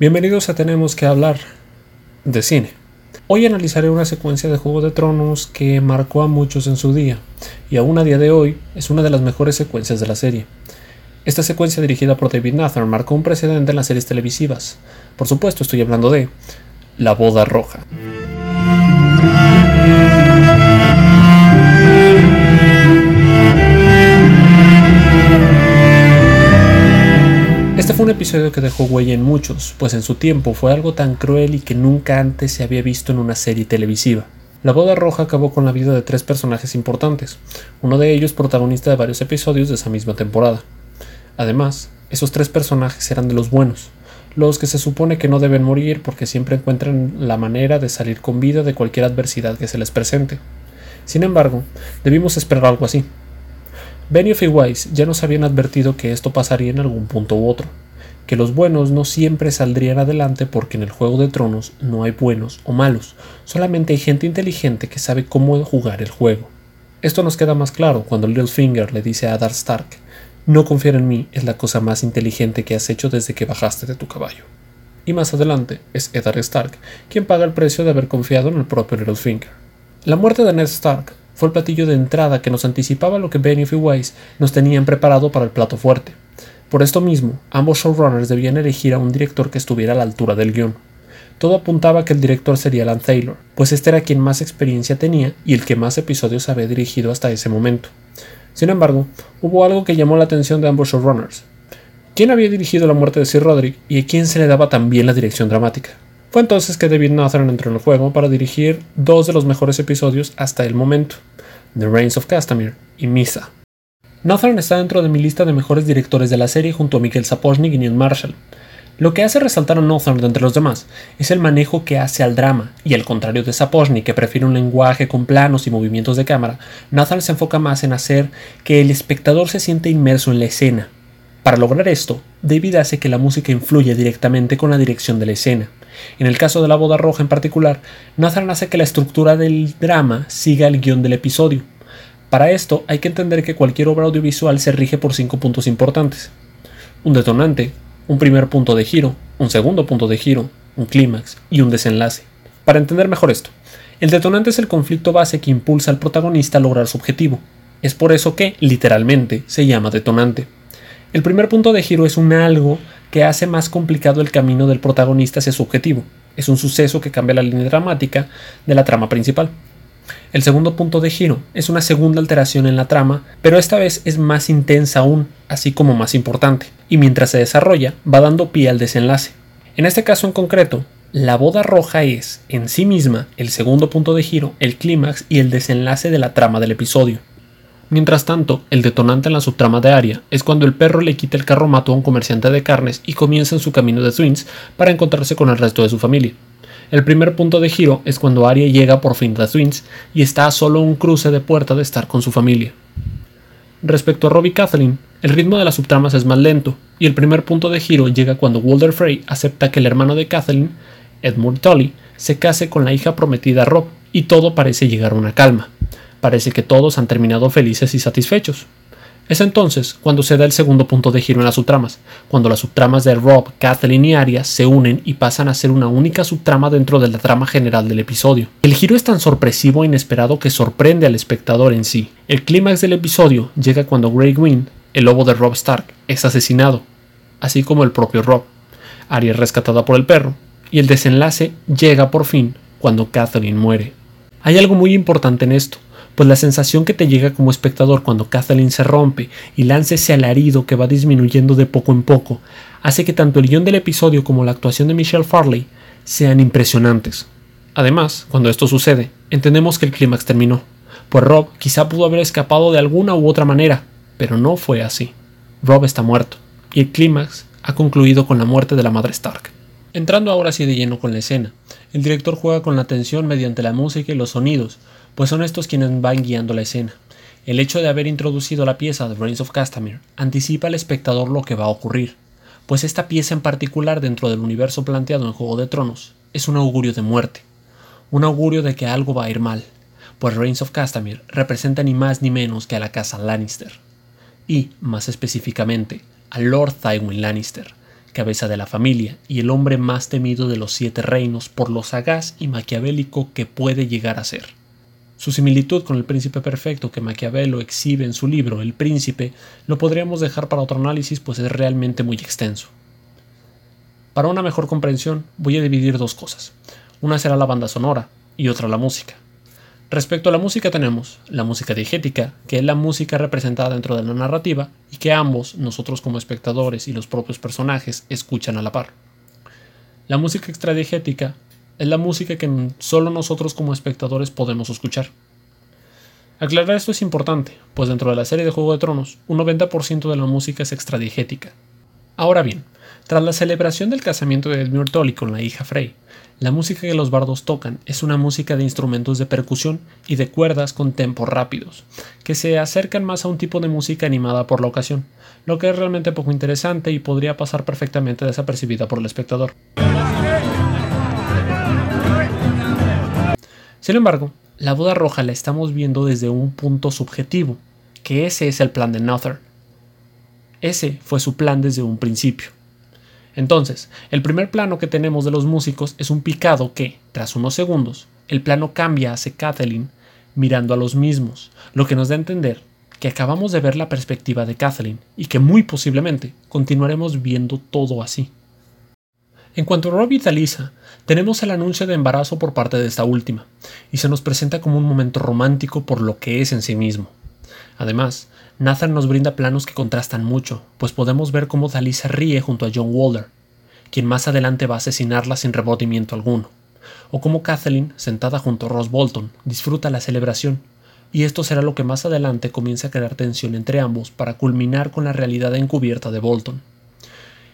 Bienvenidos a Tenemos que hablar de cine. Hoy analizaré una secuencia de Juego de Tronos que marcó a muchos en su día, y aún a día de hoy es una de las mejores secuencias de la serie. Esta secuencia dirigida por David Nathan marcó un precedente en las series televisivas. Por supuesto, estoy hablando de La Boda Roja. Este fue un episodio que dejó huella en muchos, pues en su tiempo fue algo tan cruel y que nunca antes se había visto en una serie televisiva. La boda roja acabó con la vida de tres personajes importantes, uno de ellos protagonista de varios episodios de esa misma temporada. Además, esos tres personajes eran de los buenos, los que se supone que no deben morir porque siempre encuentran la manera de salir con vida de cualquier adversidad que se les presente. Sin embargo, debimos esperar algo así, Benioff y Weiss ya nos habían advertido que esto pasaría en algún punto u otro, que los buenos no siempre saldrían adelante porque en el Juego de Tronos no hay buenos o malos, solamente hay gente inteligente que sabe cómo jugar el juego. Esto nos queda más claro cuando Littlefinger le dice a Eddard Stark, no confiar en mí es la cosa más inteligente que has hecho desde que bajaste de tu caballo. Y más adelante es Eddard Stark quien paga el precio de haber confiado en el propio Littlefinger. La muerte de Ned Stark fue el platillo de entrada que nos anticipaba lo que Benioff y Weiss nos tenían preparado para el plato fuerte. Por esto mismo, ambos showrunners debían elegir a un director que estuviera a la altura del guion. Todo apuntaba que el director sería Alan Taylor, pues este era quien más experiencia tenía y el que más episodios había dirigido hasta ese momento. Sin embargo, hubo algo que llamó la atención de ambos showrunners. ¿Quién había dirigido la muerte de Sir Roderick y a quién se le daba también la dirección dramática? Fue entonces que David Nathan entró en el juego para dirigir dos de los mejores episodios hasta el momento, The Reigns of Castamere y Misa. Nathan está dentro de mi lista de mejores directores de la serie junto a Michael Sapochnik y Neil Marshall. Lo que hace resaltar a Nathan de entre los demás es el manejo que hace al drama, y al contrario de Sapochnik, que prefiere un lenguaje con planos y movimientos de cámara, Nathan se enfoca más en hacer que el espectador se sienta inmerso en la escena. Para lograr esto, David hace que la música influya directamente con la dirección de la escena. En el caso de la boda roja en particular, Nathan hace que la estructura del drama siga el guion del episodio. Para esto hay que entender que cualquier obra audiovisual se rige por cinco puntos importantes. Un detonante, un primer punto de giro, un segundo punto de giro, un clímax y un desenlace. Para entender mejor esto, el detonante es el conflicto base que impulsa al protagonista a lograr su objetivo. Es por eso que, literalmente, se llama detonante. El primer punto de giro es un algo que hace más complicado el camino del protagonista hacia su objetivo. Es un suceso que cambia la línea dramática de la trama principal. El segundo punto de giro es una segunda alteración en la trama, pero esta vez es más intensa aún, así como más importante, y mientras se desarrolla va dando pie al desenlace. En este caso en concreto, la boda roja es, en sí misma, el segundo punto de giro, el clímax y el desenlace de la trama del episodio. Mientras tanto, el detonante en la subtrama de Arya es cuando el perro le quita el carromato a un comerciante de carnes y comienza en su camino de Twins para encontrarse con el resto de su familia. El primer punto de giro es cuando Arya llega por fin a Twins y está a solo un cruce de puerta de estar con su familia. Respecto a Robbie Kathleen, el ritmo de las subtramas es más lento, y el primer punto de giro llega cuando Walder Frey acepta que el hermano de Kathleen, Edmund Tully, se case con la hija prometida Rob, y todo parece llegar a una calma parece que todos han terminado felices y satisfechos. Es entonces cuando se da el segundo punto de giro en las subtramas, cuando las subtramas de Rob, Kathleen y Arya se unen y pasan a ser una única subtrama dentro de la trama general del episodio. El giro es tan sorpresivo e inesperado que sorprende al espectador en sí. El clímax del episodio llega cuando Grey Gwyn, el lobo de Rob Stark, es asesinado, así como el propio Rob. Arya es rescatada por el perro, y el desenlace llega por fin cuando Kathleen muere. Hay algo muy importante en esto pues la sensación que te llega como espectador cuando Kathleen se rompe y lanza ese alarido que va disminuyendo de poco en poco, hace que tanto el guion del episodio como la actuación de Michelle Farley sean impresionantes. Además, cuando esto sucede, entendemos que el clímax terminó, pues Rob quizá pudo haber escapado de alguna u otra manera, pero no fue así. Rob está muerto, y el clímax ha concluido con la muerte de la madre Stark. Entrando ahora sí de lleno con la escena, el director juega con la tensión mediante la música y los sonidos, pues son estos quienes van guiando la escena. El hecho de haber introducido la pieza de Reigns of Castamere anticipa al espectador lo que va a ocurrir, pues esta pieza en particular dentro del universo planteado en Juego de Tronos es un augurio de muerte, un augurio de que algo va a ir mal, pues Reigns of Castamere representa ni más ni menos que a la casa Lannister, y, más específicamente, a Lord Tywin Lannister, cabeza de la familia y el hombre más temido de los siete reinos por lo sagaz y maquiavélico que puede llegar a ser. Su similitud con el príncipe perfecto que Maquiavelo exhibe en su libro El príncipe lo podríamos dejar para otro análisis pues es realmente muy extenso. Para una mejor comprensión voy a dividir dos cosas. Una será la banda sonora y otra la música. Respecto a la música tenemos la música diegética, que es la música representada dentro de la narrativa y que ambos, nosotros como espectadores y los propios personajes, escuchan a la par. La música extradiegética es la música que solo nosotros como espectadores podemos escuchar. Aclarar esto es importante, pues dentro de la serie de Juego de Tronos, un 90% de la música es extradiegética. Ahora bien, tras la celebración del casamiento de Edmure Tully con la hija Frey, la música que los bardos tocan es una música de instrumentos de percusión y de cuerdas con tempos rápidos, que se acercan más a un tipo de música animada por la ocasión, lo que es realmente poco interesante y podría pasar perfectamente desapercibida por el espectador. Sin embargo, la boda roja la estamos viendo desde un punto subjetivo, que ese es el plan de Nother. Ese fue su plan desde un principio. Entonces, el primer plano que tenemos de los músicos es un picado que, tras unos segundos, el plano cambia hacia Kathleen mirando a los mismos, lo que nos da a entender que acabamos de ver la perspectiva de Kathleen y que muy posiblemente continuaremos viendo todo así. En cuanto a Rob y Talisa, tenemos el anuncio de embarazo por parte de esta última, y se nos presenta como un momento romántico por lo que es en sí mismo. Además, Nathan nos brinda planos que contrastan mucho, pues podemos ver cómo Dalisa ríe junto a John Walder, quien más adelante va a asesinarla sin rebotimiento alguno, o cómo Kathleen, sentada junto a Ross Bolton, disfruta la celebración, y esto será lo que más adelante comienza a crear tensión entre ambos para culminar con la realidad encubierta de Bolton.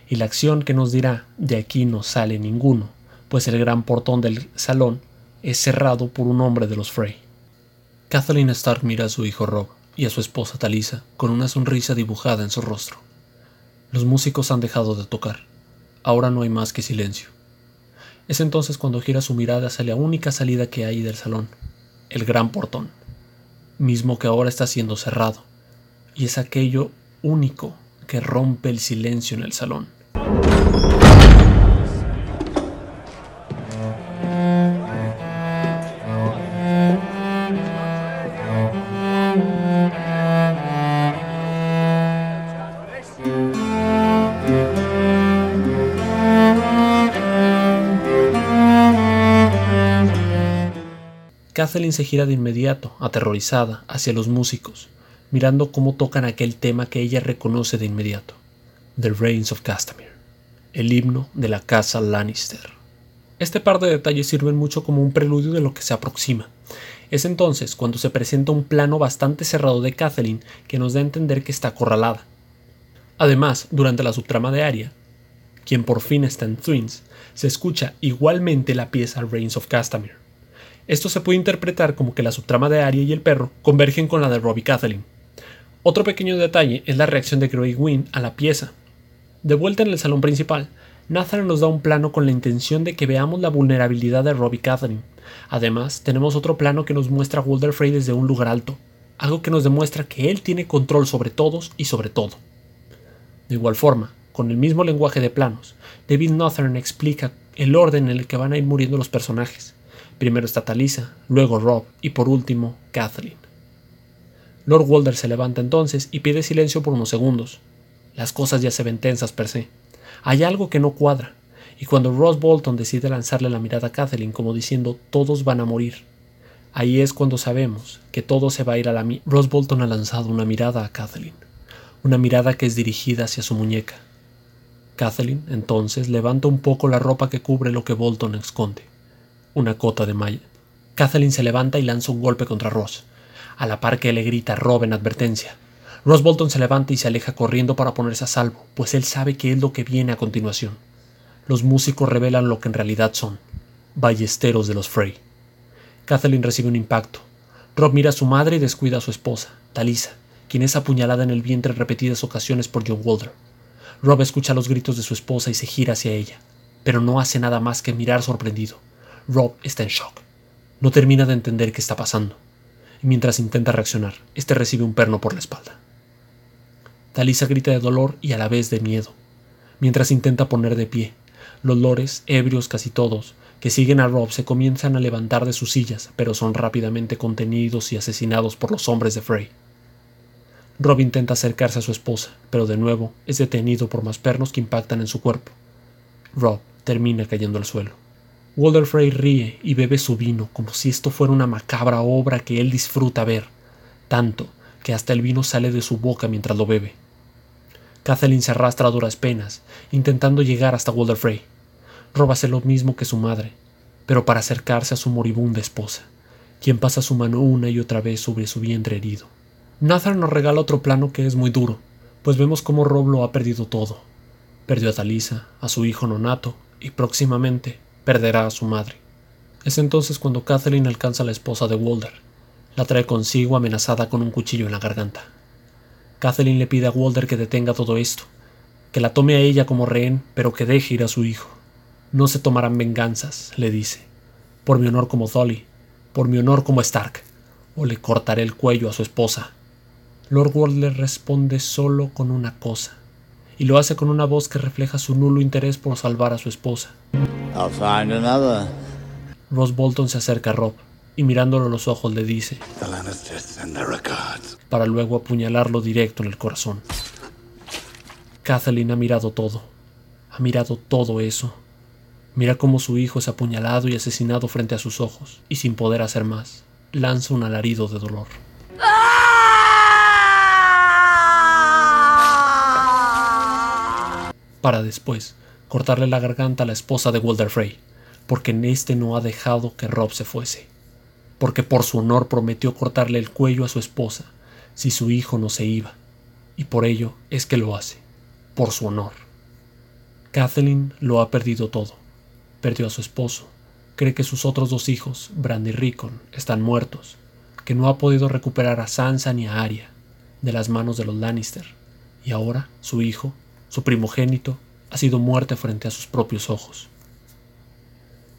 Y la acción que nos dirá de aquí no sale ninguno, pues el gran portón del salón es cerrado por un hombre de los Frey. Kathleen Stark mira a su hijo Rob, y a su esposa Talisa con una sonrisa dibujada en su rostro. Los músicos han dejado de tocar. Ahora no hay más que silencio. Es entonces cuando gira su mirada hacia la única salida que hay del salón, el gran portón, mismo que ahora está siendo cerrado, y es aquello único que rompe el silencio en el salón. Kathleen se gira de inmediato, aterrorizada, hacia los músicos, mirando cómo tocan aquel tema que ella reconoce de inmediato: The Reigns of Castamere, el himno de la casa Lannister. Este par de detalles sirven mucho como un preludio de lo que se aproxima. Es entonces cuando se presenta un plano bastante cerrado de Kathleen que nos da a entender que está acorralada. Además, durante la subtrama de Arya, quien por fin está en Twins, se escucha igualmente la pieza Reigns of Castamere. Esto se puede interpretar como que la subtrama de Arya y el perro convergen con la de Robbie Kathleen. Otro pequeño detalle es la reacción de Grey Wynn a la pieza. De vuelta en el salón principal, Nathan nos da un plano con la intención de que veamos la vulnerabilidad de Robbie Kathleen. Además, tenemos otro plano que nos muestra a Walder Frey desde un lugar alto, algo que nos demuestra que él tiene control sobre todos y sobre todo. De igual forma, con el mismo lenguaje de planos, David Northern explica el orden en el que van a ir muriendo los personajes. Primero está Talisa, luego Rob y por último Kathleen. Lord Walder se levanta entonces y pide silencio por unos segundos. Las cosas ya se ven tensas per se. Hay algo que no cuadra, y cuando Ross Bolton decide lanzarle la mirada a Kathleen como diciendo todos van a morir, ahí es cuando sabemos que todo se va a ir a la mi Ross Bolton ha lanzado una mirada a Kathleen, una mirada que es dirigida hacia su muñeca. Kathleen entonces levanta un poco la ropa que cubre lo que Bolton esconde una cota de malla. Kathleen se levanta y lanza un golpe contra Ross, a la par que le grita Rob en advertencia. Ross Bolton se levanta y se aleja corriendo para ponerse a salvo, pues él sabe que es lo que viene a continuación. Los músicos revelan lo que en realidad son, ballesteros de los Frey. Kathleen recibe un impacto. Rob mira a su madre y descuida a su esposa, Talisa, quien es apuñalada en el vientre en repetidas ocasiones por John Walder. Rob escucha los gritos de su esposa y se gira hacia ella, pero no hace nada más que mirar sorprendido. Rob está en shock. No termina de entender qué está pasando. Y mientras intenta reaccionar, este recibe un perno por la espalda. Talisa grita de dolor y a la vez de miedo, mientras intenta poner de pie. Los lores, ebrios casi todos, que siguen a Rob se comienzan a levantar de sus sillas, pero son rápidamente contenidos y asesinados por los hombres de Frey. Rob intenta acercarse a su esposa, pero de nuevo es detenido por más pernos que impactan en su cuerpo. Rob termina cayendo al suelo. Walter Frey ríe y bebe su vino como si esto fuera una macabra obra que él disfruta ver, tanto que hasta el vino sale de su boca mientras lo bebe. Kathleen se arrastra a duras penas, intentando llegar hasta Walter Frey. Rob hace lo mismo que su madre, pero para acercarse a su moribunda esposa, quien pasa su mano una y otra vez sobre su vientre herido. Nathan nos regala otro plano que es muy duro, pues vemos cómo Rob lo ha perdido todo. Perdió a Talisa, a su hijo nonato, y próximamente perderá a su madre. Es entonces cuando Kathleen alcanza a la esposa de Walder. La trae consigo amenazada con un cuchillo en la garganta. Kathleen le pide a Walder que detenga todo esto, que la tome a ella como rehén, pero que deje ir a su hijo. No se tomarán venganzas, le dice, por mi honor como Dolly, por mi honor como Stark, o le cortaré el cuello a su esposa. Lord Walder responde solo con una cosa, y lo hace con una voz que refleja su nulo interés por salvar a su esposa. Ross Bolton se acerca a Rob y mirándolo a los ojos le dice, para luego apuñalarlo directo en el corazón. Kathleen ha mirado todo, ha mirado todo eso. Mira cómo su hijo es apuñalado y asesinado frente a sus ojos, y sin poder hacer más, lanza un alarido de dolor. para después cortarle la garganta a la esposa de Walter Frey, porque en este no ha dejado que Rob se fuese, porque por su honor prometió cortarle el cuello a su esposa si su hijo no se iba, y por ello es que lo hace, por su honor. Kathleen lo ha perdido todo, perdió a su esposo, cree que sus otros dos hijos, Brand y Rickon, están muertos, que no ha podido recuperar a Sansa ni a Arya de las manos de los Lannister, y ahora su hijo su primogénito, ha sido muerto frente a sus propios ojos.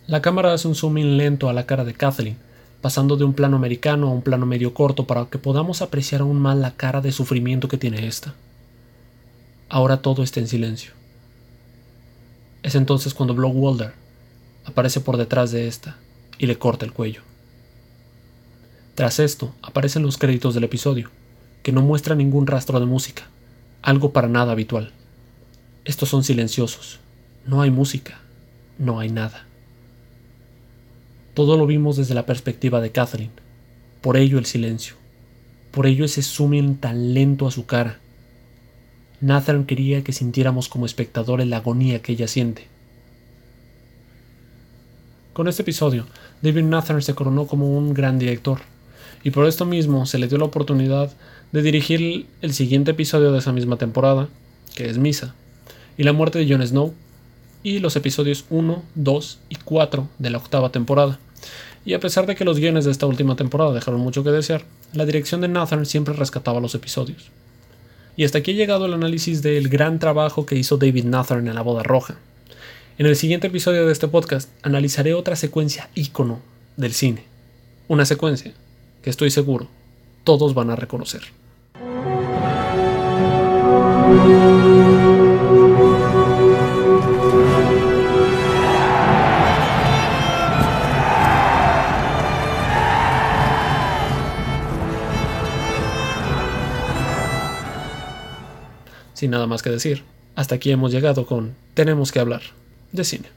La cámara hace un zoom lento a la cara de Kathleen, pasando de un plano americano a un plano medio corto para que podamos apreciar aún más la cara de sufrimiento que tiene esta. Ahora todo está en silencio. Es entonces cuando Block Walder aparece por detrás de esta y le corta el cuello. Tras esto aparecen los créditos del episodio, que no muestran ningún rastro de música, algo para nada habitual. Estos son silenciosos. No hay música. No hay nada. Todo lo vimos desde la perspectiva de Catherine. Por ello el silencio. Por ello ese zoom tan lento a su cara. Nathan quería que sintiéramos como espectadores la agonía que ella siente. Con este episodio, David Nathan se coronó como un gran director, y por esto mismo se le dio la oportunidad de dirigir el siguiente episodio de esa misma temporada, que es Misa y la muerte de Jon Snow, y los episodios 1, 2 y 4 de la octava temporada. Y a pesar de que los guiones de esta última temporada dejaron mucho que desear, la dirección de Nathan siempre rescataba los episodios. Y hasta aquí ha llegado el análisis del gran trabajo que hizo David Nathan en La Boda Roja. En el siguiente episodio de este podcast analizaré otra secuencia ícono del cine. Una secuencia que estoy seguro todos van a reconocer. Sin nada más que decir, hasta aquí hemos llegado con Tenemos que hablar de cine.